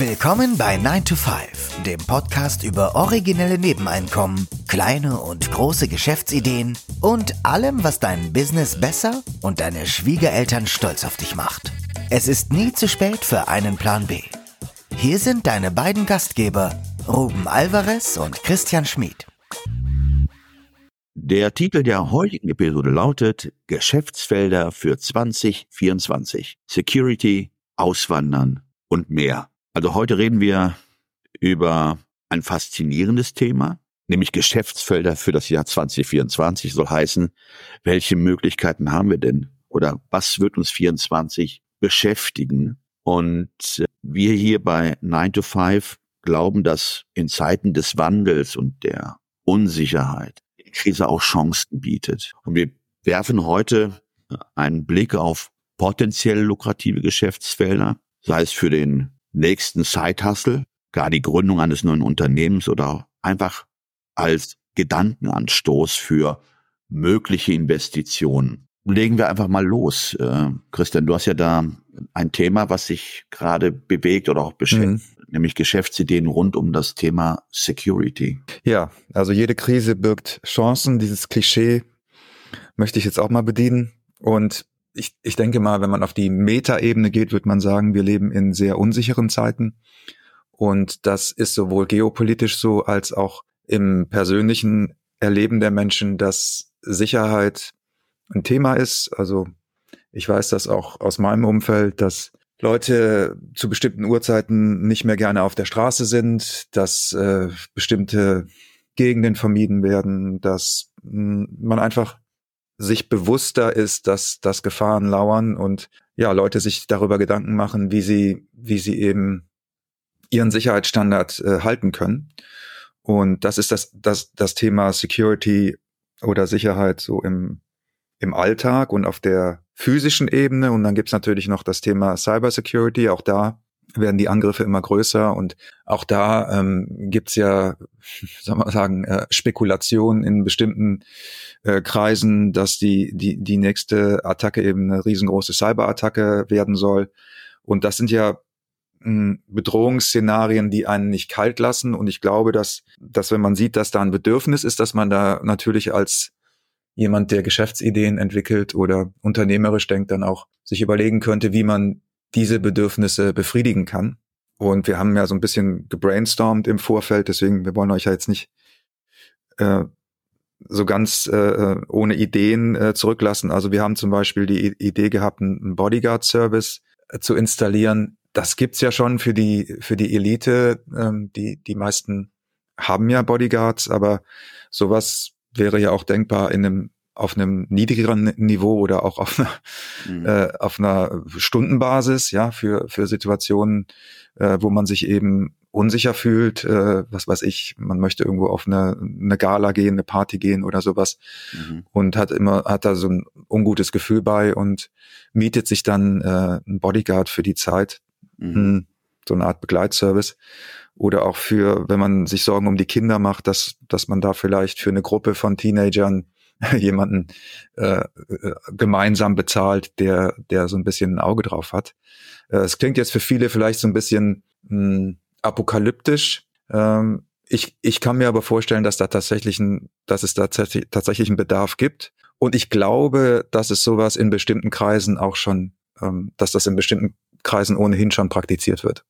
Willkommen bei 9 to 5, dem Podcast über originelle Nebeneinkommen, kleine und große Geschäftsideen und allem, was dein Business besser und deine Schwiegereltern stolz auf dich macht. Es ist nie zu spät für einen Plan B. Hier sind deine beiden Gastgeber, Ruben Alvarez und Christian Schmid. Der Titel der heutigen Episode lautet Geschäftsfelder für 2024. Security, Auswandern und mehr. Also heute reden wir über ein faszinierendes Thema, nämlich Geschäftsfelder für das Jahr 2024 soll heißen, welche Möglichkeiten haben wir denn oder was wird uns 24 beschäftigen? Und äh, wir hier bei 9 to 5 glauben, dass in Zeiten des Wandels und der Unsicherheit die Krise auch Chancen bietet. Und wir werfen heute einen Blick auf potenziell lukrative Geschäftsfelder, sei es für den nächsten Side-Hustle, gar die Gründung eines neuen Unternehmens oder einfach als Gedankenanstoß für mögliche Investitionen. Legen wir einfach mal los. Äh, Christian, du hast ja da ein Thema, was sich gerade bewegt oder auch beschäftigt, mhm. nämlich Geschäftsideen rund um das Thema Security. Ja, also jede Krise birgt Chancen. Dieses Klischee möchte ich jetzt auch mal bedienen. Und ich, ich denke mal, wenn man auf die Metaebene geht, wird man sagen, wir leben in sehr unsicheren Zeiten. Und das ist sowohl geopolitisch so als auch im persönlichen Erleben der Menschen, dass Sicherheit ein Thema ist. Also ich weiß das auch aus meinem Umfeld, dass Leute zu bestimmten Uhrzeiten nicht mehr gerne auf der Straße sind, dass äh, bestimmte Gegenden vermieden werden, dass mh, hm, man einfach sich bewusster ist, dass, dass Gefahren lauern und ja, Leute sich darüber Gedanken machen, wie sie, wie sie eben ihren Sicherheitsstandard äh, halten können. Und das ist das, das, das Thema Security oder Sicherheit so im, im Alltag und auf der physischen Ebene. Und dann gibt's natürlich noch das Thema Cybersecurity. Auch da werden die Angriffe immer größer und auch da ähm, gibt ja, soll man sagen, äh, Spekulationen in bestimmten äh, Kreisen, dass die, die, die nächste Attacke eben eine riesengroße Cyberattacke werden soll. Und das sind ja hm, Bedrohungsszenarien, die einen nicht kalt lassen. Und ich glaube, dass, dass wenn man sieht, dass da ein Bedürfnis ist, dass man da natürlich als jemand, der Geschäftsideen entwickelt oder unternehmerisch denkt, dann auch sich überlegen könnte, wie man diese Bedürfnisse befriedigen kann. Und wir haben ja so ein bisschen gebrainstormt im Vorfeld, deswegen, wir wollen euch ja jetzt nicht äh, so ganz äh, ohne Ideen äh, zurücklassen. Also wir haben zum Beispiel die Idee gehabt, einen Bodyguard-Service äh, zu installieren. Das gibt's ja schon für die für die Elite. Ähm, die die meisten haben ja Bodyguards, aber sowas wäre ja auch denkbar in einem auf einem niedrigeren Niveau oder auch auf einer, mhm. äh, auf einer Stundenbasis, ja, für, für Situationen, äh, wo man sich eben unsicher fühlt, äh, was weiß ich, man möchte irgendwo auf eine, eine Gala gehen, eine Party gehen oder sowas mhm. und hat immer, hat da so ein ungutes Gefühl bei und mietet sich dann äh, ein Bodyguard für die Zeit, mhm. Hm, so eine Art Begleitservice oder auch für, wenn man sich Sorgen um die Kinder macht, dass, dass man da vielleicht für eine Gruppe von Teenagern jemanden äh, äh, gemeinsam bezahlt, der, der so ein bisschen ein Auge drauf hat. Äh, es klingt jetzt für viele vielleicht so ein bisschen mh, hm, apokalyptisch. Ähm, ich, ich kann mir aber vorstellen, dass da tatsächlich ein, dass es da tatsächlich einen Bedarf gibt. Und ich glaube, dass es sowas in bestimmten Kreisen auch schon, ähm, dass das in bestimmten Kreisen ohnehin schon praktiziert wird.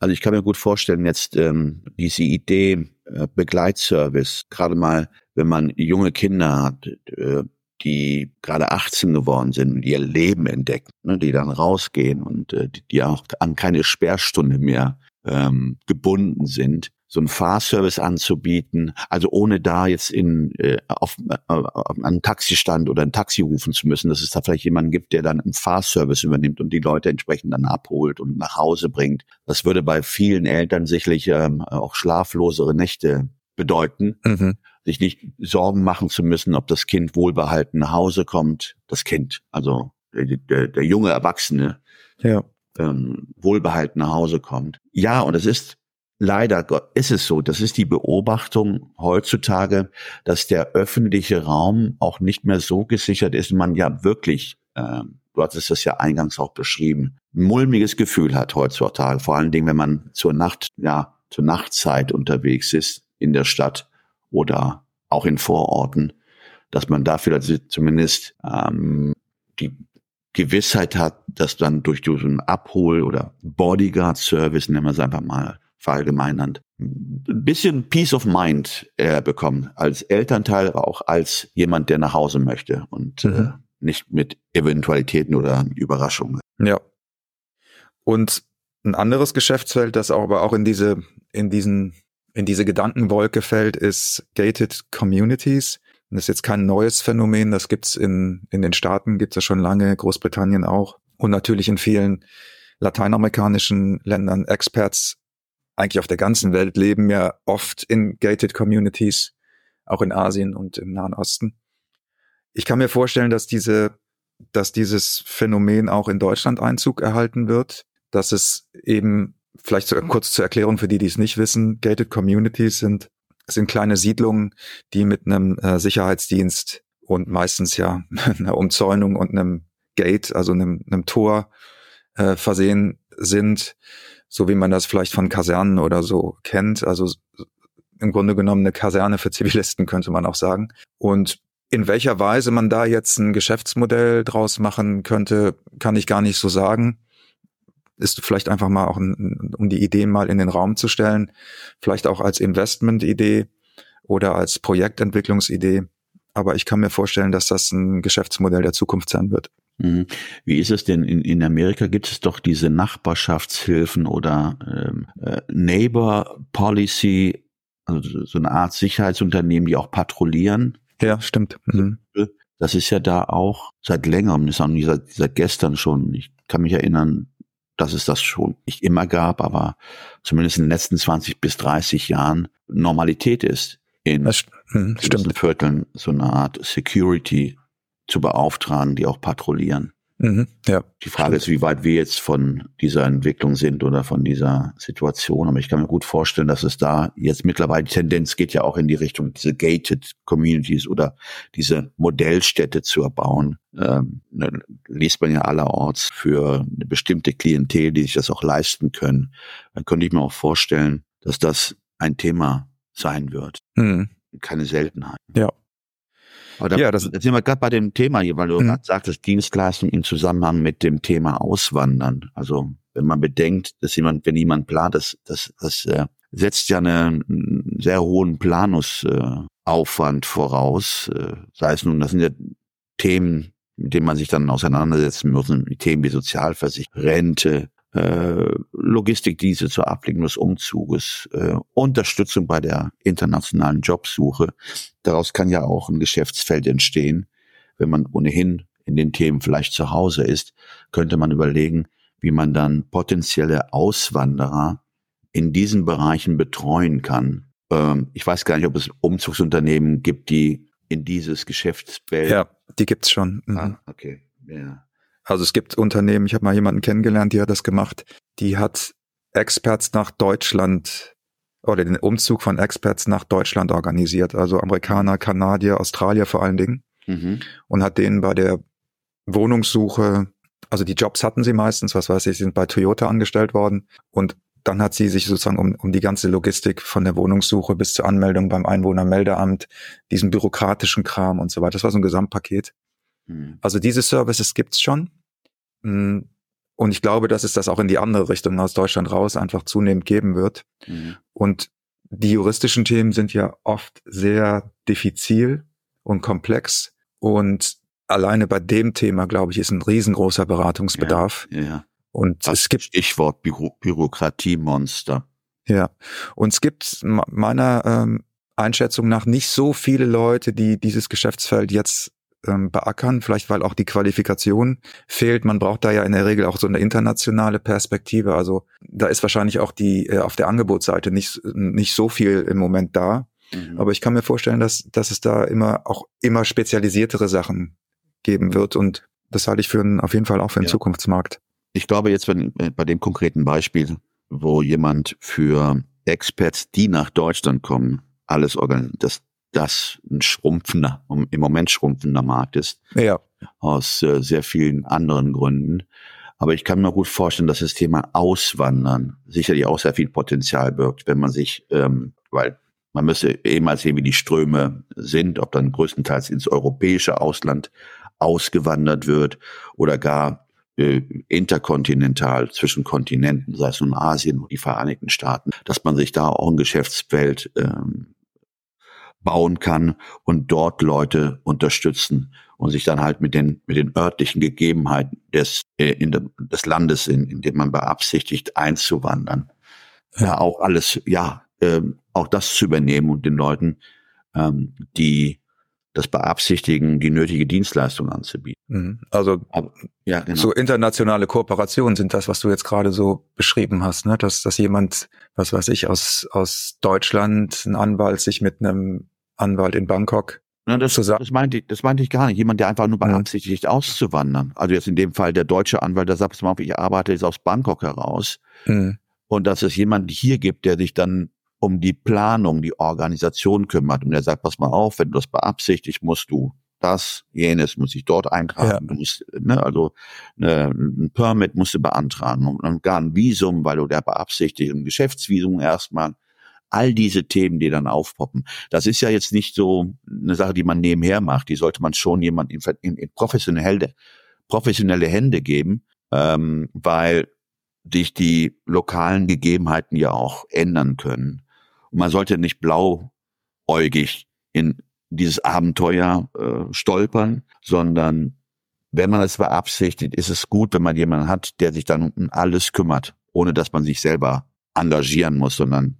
Also ich kann mir gut vorstellen, jetzt ähm, diese Idee äh, Begleitservice, gerade mal wenn man junge Kinder hat, äh, die gerade 18 geworden sind und ihr Leben entdecken, ne, die dann rausgehen und äh, die auch an keine Sperrstunde mehr ähm, gebunden sind, so einen Fahrservice anzubieten, also ohne da jetzt in äh, auf, äh, auf einen Taxistand oder ein Taxi rufen zu müssen, dass es da vielleicht jemanden gibt, der dann einen Fahrservice übernimmt und die Leute entsprechend dann abholt und nach Hause bringt. Das würde bei vielen Eltern sicherlich ähm, auch schlaflosere Nächte bedeuten. Mhm sich nicht Sorgen machen zu müssen, ob das Kind wohlbehalten nach Hause kommt. Das Kind, also der, der, der junge Erwachsene, ja. ähm, wohlbehalten nach Hause kommt. Ja, und es ist leider ist es so, das ist die Beobachtung heutzutage, dass der öffentliche Raum auch nicht mehr so gesichert ist, man ja wirklich äh, du hattest das ja eingangs auch beschrieben, ein mulmiges Gefühl hat heutzutage. Vor allen Dingen, wenn man zur Nacht, ja, zur Nachtzeit unterwegs ist in der Stadt oder auch in Vororten, dass man dafür zumindest ähm, die Gewissheit hat, dass dann durch diesen Abhol- oder Bodyguard-Service, nennen wir es einfach mal verallgemeinernd, ein bisschen Peace of Mind äh, bekommen, als Elternteil, aber auch als jemand, der nach Hause möchte und äh, mhm. äh, nicht mit Eventualitäten oder Überraschungen. Ja. Und ein anderes Geschäftsfeld, das aber auch in diese, in diesen, in diese Gedankenwolke fällt, ist Gated Communities. das ist jetzt kein neues Phänomen, das gibt's in, in den Staaten, gibt's ja schon lange, Großbritannien auch. Und natürlich in vielen lateinamerikanischen Ländern. Experts eigentlich auf der ganzen Welt leben ja oft in gated Communities, auch in Asien und im Nahen Osten. Ich kann mir vorstellen, dass diese, dass dieses Phänomen auch in Deutschland Einzug erhalten wird, dass es eben vielleicht sogar kurz zur Erklärung für die, die es nicht wissen, gated Communities sind sind kleine Siedlungen, die mit einem äh, Sicherheitsdienst und meistens ja einer Umzäunung und einem Gate, also einem, einem Tor äh, versehen sind so wie man das vielleicht von Kasernen oder so kennt. Also im Grunde genommen eine Kaserne für Zivilisten, könnte man auch sagen. Und in welcher Weise man da jetzt ein Geschäftsmodell draus machen könnte, kann ich gar nicht so sagen. Ist vielleicht einfach mal auch, ein, um die Idee mal in den Raum zu stellen, vielleicht auch als Investmentidee oder als Projektentwicklungsidee. Aber ich kann mir vorstellen, dass das ein Geschäftsmodell der Zukunft sein wird. Mhm. Wie ist es denn in, in Amerika? Gibt es doch diese Nachbarschaftshilfen oder ähm, äh, Neighbor Policy, also so eine Art Sicherheitsunternehmen, die auch patrouillieren? Ja, stimmt. Mhm. Das ist ja da auch seit längerem, das ist auch nicht seit, seit gestern schon. Ich kann mich erinnern, dass es das schon nicht immer gab, aber zumindest in den letzten 20 bis 30 Jahren Normalität ist in das, hm. Vierteln so eine Art Security zu beauftragen, die auch patrouillieren. Mhm, ja, die Frage ist, wie weit wir jetzt von dieser Entwicklung sind oder von dieser Situation. Aber ich kann mir gut vorstellen, dass es da jetzt mittlerweile die Tendenz geht ja auch in die Richtung, diese gated Communities oder diese Modellstädte zu erbauen. Ähm, ne, liest man ja allerorts für eine bestimmte Klientel, die sich das auch leisten können. Dann könnte ich mir auch vorstellen, dass das ein Thema sein wird. Mhm. Keine Seltenheit. Ja, da, ja, das, da sind wir gerade bei dem Thema hier, weil du mhm. gerade sagtest, Dienstleistung im Zusammenhang mit dem Thema Auswandern. Also wenn man bedenkt, dass jemand, wenn jemand plant, das, das, das äh, setzt ja einen, einen sehr hohen Planungsaufwand äh, voraus. Äh, sei es nun, das sind ja Themen, mit denen man sich dann auseinandersetzen muss, Themen wie Sozialversicherung, Rente, Logistikdienste zur Abwicklung des Umzuges, äh, Unterstützung bei der internationalen Jobsuche. Daraus kann ja auch ein Geschäftsfeld entstehen. Wenn man ohnehin in den Themen vielleicht zu Hause ist, könnte man überlegen, wie man dann potenzielle Auswanderer in diesen Bereichen betreuen kann. Ähm, ich weiß gar nicht, ob es Umzugsunternehmen gibt, die in dieses Geschäftsfeld. Ja, die gibt's schon. Mhm. Ah, okay. Ja. Also es gibt Unternehmen, ich habe mal jemanden kennengelernt, die hat das gemacht, die hat Experts nach Deutschland oder den Umzug von Experts nach Deutschland organisiert, also Amerikaner, Kanadier, Australier vor allen Dingen mhm. und hat denen bei der Wohnungssuche, also die Jobs hatten sie meistens, was weiß ich, sie sind bei Toyota angestellt worden und dann hat sie sich sozusagen um, um die ganze Logistik von der Wohnungssuche bis zur Anmeldung beim Einwohnermeldeamt, diesen bürokratischen Kram und so weiter. Das war so ein Gesamtpaket. Mhm. Also diese Services gibt's schon. Mm, und ich glaube, dass es das auch in die andere Richtung aus Deutschland raus einfach zunehmend geben wird. Mhm. Und die juristischen Themen sind ja oft sehr diffizil und komplex. Und alleine bei dem Thema, glaube ich, ist ein riesengroßer Beratungsbedarf. Ja, ja. Und das es gibt Stichwort Büro Bürokratiemonster. Ja, und es gibt meiner ähm, Einschätzung nach nicht so viele Leute, die dieses Geschäftsfeld jetzt ähm, beackern, vielleicht weil auch die Qualifikation fehlt. Man braucht da ja in der Regel auch so eine internationale Perspektive. Also da ist wahrscheinlich auch die äh, auf der Angebotsseite nicht, nicht so viel im Moment da. Mhm. Aber ich kann mir vorstellen, dass, dass es da immer auch immer spezialisiertere Sachen geben wird. Und das halte ich für einen, auf jeden Fall auch für einen ja. Zukunftsmarkt. Ich glaube jetzt wenn, äh, bei dem konkreten Beispiel, wo jemand für Experts, die nach Deutschland kommen, alles organisiert, das das ein schrumpfender, im Moment schrumpfender Markt ist. Ja. aus äh, sehr vielen anderen Gründen. Aber ich kann mir gut vorstellen, dass das Thema Auswandern sicherlich auch sehr viel Potenzial birgt, wenn man sich, ähm, weil man müsste eh mal sehen, wie die Ströme sind, ob dann größtenteils ins europäische Ausland ausgewandert wird oder gar äh, interkontinental zwischen Kontinenten, sei es nun Asien oder die Vereinigten Staaten, dass man sich da auch ein Geschäftsfeld ähm, bauen kann und dort Leute unterstützen und sich dann halt mit den mit den örtlichen Gegebenheiten des äh, in de, des Landes, in, in dem man beabsichtigt einzuwandern, ja, auch alles ja ähm, auch das zu übernehmen und den Leuten, ähm, die das beabsichtigen, die nötige Dienstleistung anzubieten. Mhm. Also Aber, ja, genau. so internationale Kooperationen sind das, was du jetzt gerade so beschrieben hast, ne? dass, dass jemand, was weiß ich, aus, aus Deutschland, ein Anwalt sich mit einem Anwalt in Bangkok na, das, das, meinte ich, das meinte ich gar nicht. Jemand, der einfach nur beabsichtigt, mhm. auszuwandern. Also jetzt in dem Fall der deutsche Anwalt, der sagt, ich arbeite jetzt aus Bangkok heraus. Mhm. Und dass es jemanden hier gibt, der sich dann um die Planung, die Organisation kümmert. Und er sagt, pass mal auf, wenn du das beabsichtigst, musst du das, jenes, muss ich dort eintragen. Ja. Du musst, ne, also ne, ein Permit musst du beantragen und, und gar ein Visum, weil du der beabsichtigt, ein Geschäftsvisum erstmal. All diese Themen, die dann aufpoppen. Das ist ja jetzt nicht so eine Sache, die man nebenher macht. Die sollte man schon jemand in, in, in professionelle, professionelle Hände geben, ähm, weil sich die lokalen Gegebenheiten ja auch ändern können. Und man sollte nicht blauäugig in dieses Abenteuer äh, stolpern, sondern wenn man es beabsichtigt, ist es gut, wenn man jemanden hat, der sich dann um alles kümmert, ohne dass man sich selber engagieren muss, sondern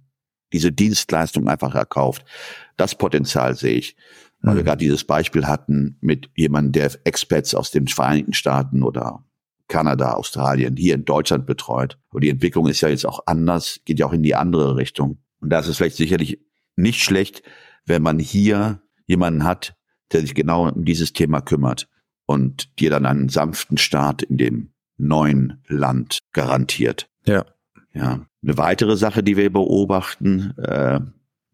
diese Dienstleistung einfach erkauft. Das Potenzial sehe ich. Weil mhm. wir gerade dieses Beispiel hatten mit jemandem, der Expats aus den Vereinigten Staaten oder Kanada, Australien, hier in Deutschland betreut. Und die Entwicklung ist ja jetzt auch anders, geht ja auch in die andere Richtung. Und da ist es vielleicht sicherlich nicht schlecht, wenn man hier jemanden hat, der sich genau um dieses Thema kümmert und dir dann einen sanften Start in dem neuen Land garantiert. Ja. Ja. Eine weitere Sache, die wir beobachten, äh,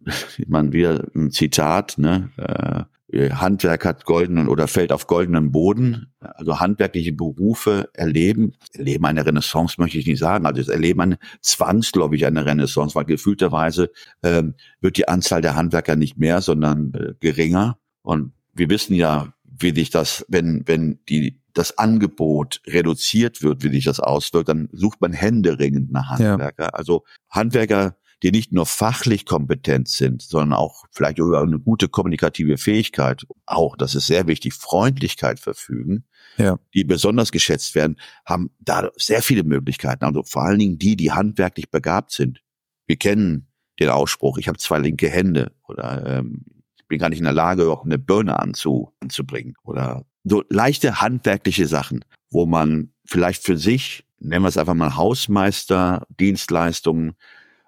man wieder ein Zitat, ne, äh, Handwerk hat goldenen oder fällt auf goldenen Boden. Also handwerkliche Berufe erleben, erleben eine Renaissance, möchte ich nicht sagen. Also es erleben eine zwangsläufig eine Renaissance, weil gefühlterweise ähm, wird die Anzahl der Handwerker nicht mehr, sondern äh, geringer. Und wir wissen ja, wie sich das, wenn, wenn die, das Angebot reduziert wird, wie sich das auswirkt, dann sucht man händeringend nach Handwerker. Ja. Also Handwerker die nicht nur fachlich kompetent sind, sondern auch vielleicht über eine gute kommunikative Fähigkeit, auch, das ist sehr wichtig, Freundlichkeit verfügen, ja. die besonders geschätzt werden, haben da sehr viele Möglichkeiten. Also vor allen Dingen die, die handwerklich begabt sind. Wir kennen den Ausspruch, ich habe zwei linke Hände oder ähm, ich bin gar nicht in der Lage, auch eine Birne anzu, anzubringen oder so leichte handwerkliche Sachen, wo man vielleicht für sich, nennen wir es einfach mal Hausmeister, Dienstleistungen,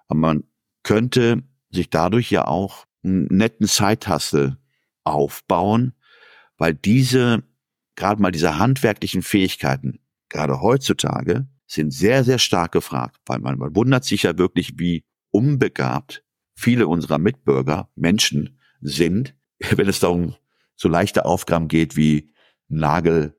aber man könnte sich dadurch ja auch einen netten Zeithassel aufbauen, weil diese, gerade mal diese handwerklichen Fähigkeiten, gerade heutzutage, sind sehr, sehr stark gefragt, weil man, man wundert sich ja wirklich, wie unbegabt viele unserer Mitbürger, Menschen sind, wenn es darum so leichte Aufgaben geht wie Nagel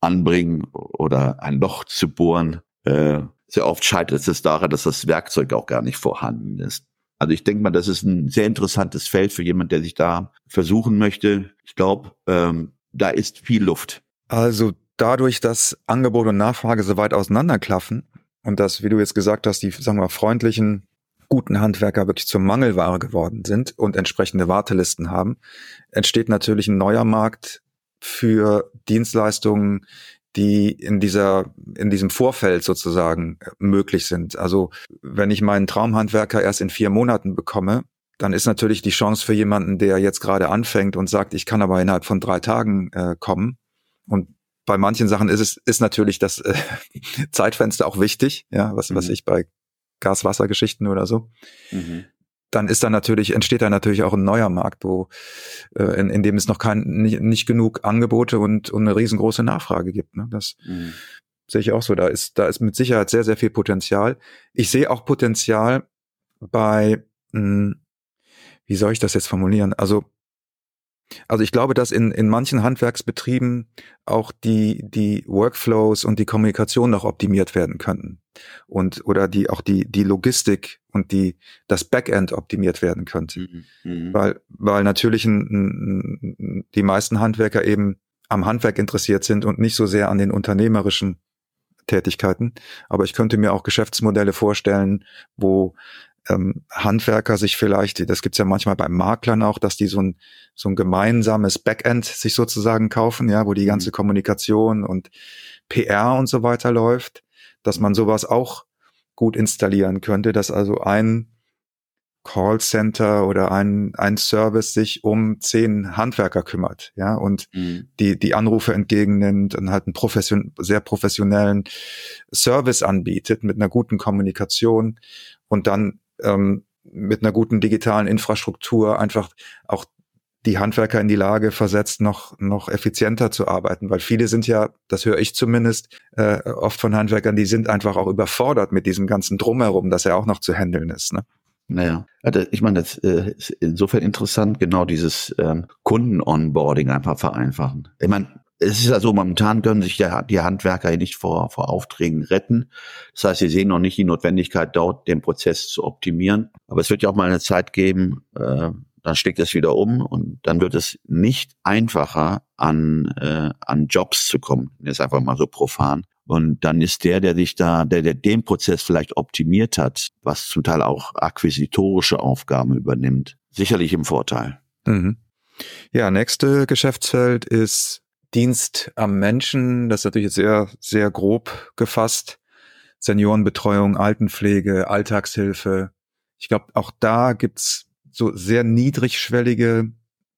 anbringen oder ein Loch zu bohren, äh, sehr oft scheitert es daran, dass das Werkzeug auch gar nicht vorhanden ist. Also ich denke mal, das ist ein sehr interessantes Feld für jemand, der sich da versuchen möchte. Ich glaube, ähm, da ist viel Luft. Also dadurch, dass Angebot und Nachfrage so weit auseinanderklaffen und dass, wie du jetzt gesagt hast, die, sagen wir, freundlichen, guten Handwerker wirklich zur Mangelware geworden sind und entsprechende Wartelisten haben, entsteht natürlich ein neuer Markt für Dienstleistungen, die in dieser, in diesem Vorfeld sozusagen äh, möglich sind. Also wenn ich meinen Traumhandwerker erst in vier Monaten bekomme, dann ist natürlich die Chance für jemanden, der jetzt gerade anfängt und sagt, ich kann aber innerhalb von drei Tagen äh, kommen. Und bei manchen Sachen ist es ist natürlich das äh, Zeitfenster auch wichtig, ja, was mhm. was ich bei Gas-Wasser-Geschichten oder so. Mhm dann ist da natürlich, entsteht da natürlich auch ein neuer Markt, wo, äh, in, in dem es noch kein, nicht, nicht genug Angebote und, und eine riesengroße Nachfrage gibt. Ne? Das mhm. sehe ich auch so. Da ist, da ist mit Sicherheit sehr, sehr viel Potenzial. Ich sehe auch Potenzial bei, mh, hm, wie soll ich das jetzt formulieren? Also Also ich glaube, dass in, in manchen Handwerksbetrieben auch die, die Workflows und die Kommunikation noch optimiert werden könnten. Und, oder die, auch die, die Logistik und die, das Backend optimiert werden könnte. Mhm. mhm. Weil, weil natürlich ein, ein, die meisten Handwerker eben am Handwerk interessiert sind und nicht so sehr an den unternehmerischen Tätigkeiten. Aber ich könnte mir auch Geschäftsmodelle vorstellen, wo ähm, Handwerker sich vielleicht, das gibt's ja manchmal bei Maklern auch, dass die so ein, so ein gemeinsames Backend sich sozusagen kaufen, ja, wo die ganze mhm. Kommunikation und PR und so weiter läuft, dass man sowas auch gut installieren könnte, dass also ein Callcenter oder ein, ein Service sich um zehn Handwerker kümmert, ja, und mhm. die, die Anrufe entgegennimmt und halt einen profession sehr professionellen Service anbietet mit einer guten Kommunikation und dann ähm, mit einer guten digitalen Infrastruktur einfach auch die Handwerker in die Lage versetzt, noch, noch effizienter zu arbeiten. Weil viele sind ja, das höre ich zumindest, äh, oft von Handwerkern, die sind einfach auch überfordert mit diesem ganzen Drumherum, dass er auch noch zu handeln ist. Ne? Naja, also ich meine, das äh, ist insofern interessant, genau dieses ähm, Kunden-Onboarding einfach vereinfachen. Ich meine, es ist ja so, momentan können sich ja die Handwerker nicht vor, vor Aufträgen retten. Das heißt, sie sehen noch nicht die Notwendigkeit, dort den Prozess zu optimieren. Aber es wird ja auch mal eine Zeit geben, äh, dann steckt es wieder um und dann wird es nicht einfacher, an, äh, an Jobs zu kommen. Ist einfach mal so profan. Und dann ist der, der sich da, der, der den Prozess vielleicht optimiert hat, was zum Teil auch akquisitorische Aufgaben übernimmt, sicherlich im Vorteil. Mhm. Ja, nächste Geschäftsfeld ist Dienst am Menschen. Das ist natürlich sehr, sehr grob gefasst. Seniorenbetreuung, Altenpflege, Alltagshilfe. Ich glaube, auch da gibt's so sehr niedrigschwellige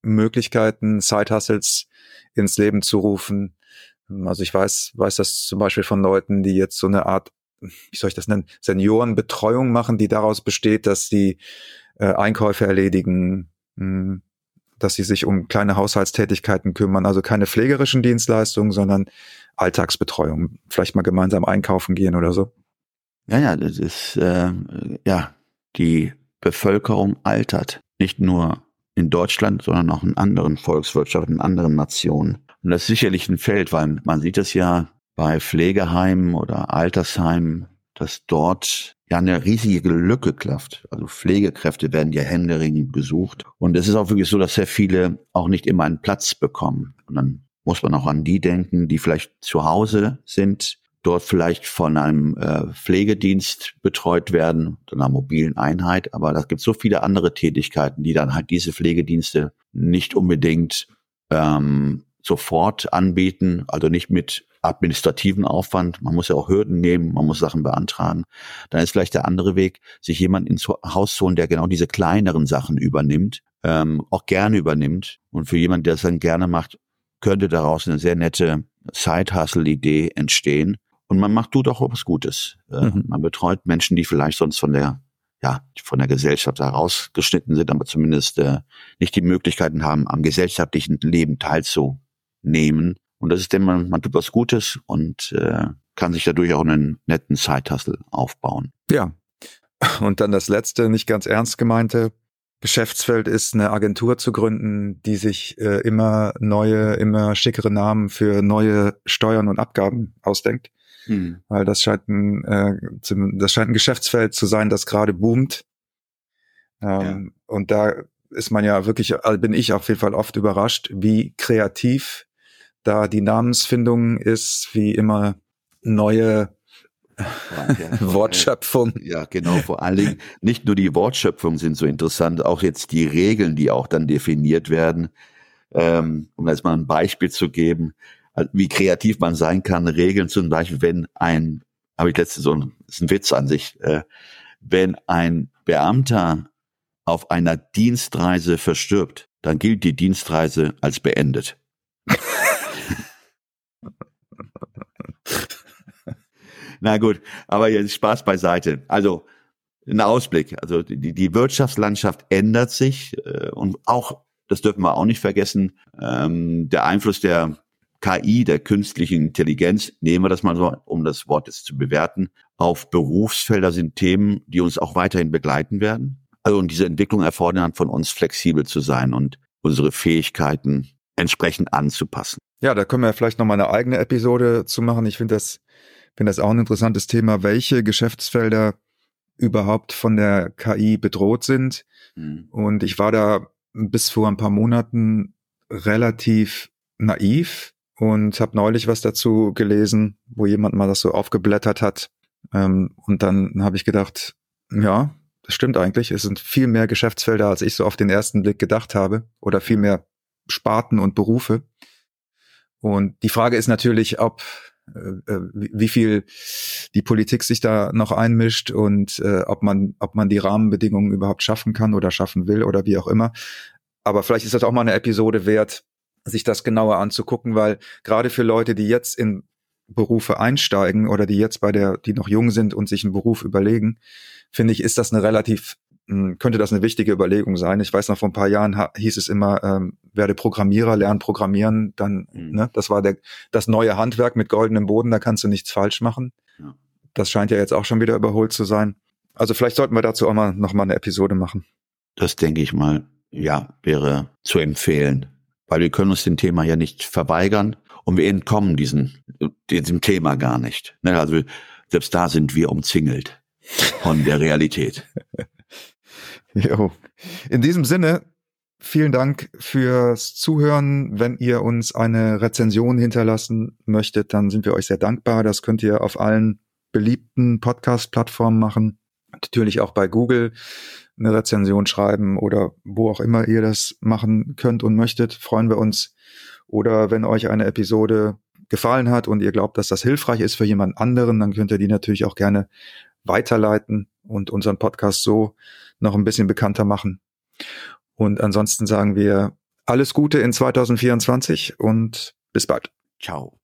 Möglichkeiten, Side-Hustles ins Leben zu rufen. Also ich weiß, weiß das zum Beispiel von Leuten, die jetzt so eine Art, wie soll ich das nennen, Seniorenbetreuung machen, die daraus besteht, dass sie äh, Einkäufe erledigen, mh, hm, dass sie sich um kleine Haushaltstätigkeiten kümmern, also keine pflegerischen Dienstleistungen, sondern Alltagsbetreuung, vielleicht mal gemeinsam einkaufen gehen oder so. Ja, ja, das ist äh, ja die Bevölkerung altert, nicht nur in Deutschland, sondern auch in anderen Volkswirtschaften, in anderen Nationen. Und das ist sicherlich ein Feld, weil man sieht es ja bei Pflegeheimen oder Altersheimen, dass dort ja eine riesige Lücke klafft. Also Pflegekräfte werden ja händeringend gesucht. Und es ist auch wirklich so, dass sehr viele auch nicht immer einen Platz bekommen. Und dann muss man auch an die denken, die vielleicht zu Hause sind, dort vielleicht von einem äh, Pflegedienst betreut werden, einer mobilen Einheit. Aber da gibt so viele andere Tätigkeiten, die dann halt diese Pflegedienste nicht unbedingt ähm, sofort anbieten, also nicht mit administrativen Aufwand. Man muss ja auch Hürden nehmen, man muss Sachen beantragen. Dann ist vielleicht der andere Weg, sich jemand ins Haus zu holen, der genau diese kleineren Sachen übernimmt, ähm, auch gerne übernimmt. Und für jemanden, der es dann gerne macht, könnte daraus eine sehr nette Side-Hustle-Idee entstehen. Und man macht tut auch was Gutes. Äh, mhm. Man betreut Menschen, die vielleicht sonst von der ja, von der Gesellschaft herausgeschnitten sind, aber zumindest äh, nicht die Möglichkeiten haben, am gesellschaftlichen Leben teilzunehmen nehmen. Und das ist denn, man, man tut was Gutes und äh, kann sich dadurch auch einen netten Zeithassel aufbauen. Ja. Und dann das letzte, nicht ganz ernst gemeinte Geschäftsfeld ist, eine Agentur zu gründen, die sich äh, immer neue, immer schickere Namen für neue Steuern und Abgaben ausdenkt. Hm. Weil das scheint ein, äh, das scheint ein Geschäftsfeld zu sein, das gerade boomt. Ähm, ja. Und da ist man ja wirklich, also bin ich auf jeden Fall oft überrascht, wie kreativ da die Namensfindung ist, wie immer neue ja, Wortschöpfung. Ja, genau. Vor allen Dingen nicht nur die Wortschöpfungen sind so interessant, auch jetzt die Regeln, die auch dann definiert werden. Ähm, um jetzt mal ein Beispiel zu geben, wie kreativ man sein kann. Regeln zum Beispiel, wenn ein, habe ich letzte so ein, ist ein Witz an sich, äh, wenn ein Beamter auf einer Dienstreise verstirbt, dann gilt die Dienstreise als beendet. Na gut, aber jetzt Spaß beiseite. Also ein Ausblick. Also die, die Wirtschaftslandschaft ändert sich äh, und auch, das dürfen wir auch nicht vergessen, ähm, der Einfluss der KI, der künstlichen Intelligenz, nehmen wir das mal so, um das Wort jetzt zu bewerten, auf Berufsfelder sind Themen, die uns auch weiterhin begleiten werden. Also und diese Entwicklung erfordert von uns flexibel zu sein und unsere Fähigkeiten entsprechend anzupassen. Ja, da können wir vielleicht noch mal eine eigene Episode zu machen. Ich finde das, finde das auch ein interessantes Thema, welche Geschäftsfelder überhaupt von der KI bedroht sind. Mhm. Und ich war da bis vor ein paar Monaten relativ naiv und habe neulich was dazu gelesen, wo jemand mal das so aufgeblättert hat. Ähm, und dann habe ich gedacht, ja, das stimmt eigentlich. Es sind viel mehr Geschäftsfelder, als ich so auf den ersten Blick gedacht habe, oder viel mehr Sparten und Berufe. Und die Frage ist natürlich, ob äh, äh wie viel die Politik sich da noch einmischt und äh, ob man ob man die Rahmenbedingungen überhaupt schaffen kann oder schaffen will oder wie auch immer. Aber vielleicht ist das auch mal eine Episode wert, sich das genauer anzugucken, weil gerade für Leute, die jetzt in Berufe einsteigen oder die jetzt bei der, die noch jung sind und sich einen Beruf überlegen, finde ich, ist das eine relativ, hm, könnte das eine wichtige Überlegung sein. Ich weiß noch, vor ein paar Jahren hieß es immer, ähm, werde Programmierer, lern Programmieren, dann, mhm. ne, das war der, das neue Handwerk mit goldenem Boden, da kannst du nichts falsch machen. Ja. Das scheint ja jetzt auch schon wieder überholt zu sein. Also vielleicht sollten wir dazu auch mal noch mal eine Episode machen. Das denke ich mal, ja, wäre zu empfehlen weil wir können uns dem Thema ja nicht verweigern und wir entkommen diesen, diesem Thema gar nicht. Ne, also selbst da sind wir umzingelt von der Realität. jo. In diesem Sinne, vielen Dank fürs Zuhören. Wenn ihr uns eine Rezension hinterlassen möchtet, dann sind wir euch sehr dankbar. Das könnt ihr auf allen beliebten Podcast-Plattformen machen. Natürlich auch bei Google eine Rezension schreiben oder wo auch immer ihr das machen könnt und möchtet, freuen wir uns. Oder wenn euch eine Episode gefallen hat und ihr glaubt, dass das hilfreich ist für jemand anderen, dann könnt ihr die natürlich auch gerne weiterleiten und unseren Podcast so noch ein bisschen bekannter machen. Und ansonsten sagen wir alles Gute in 2024 und bis bald. Ciao.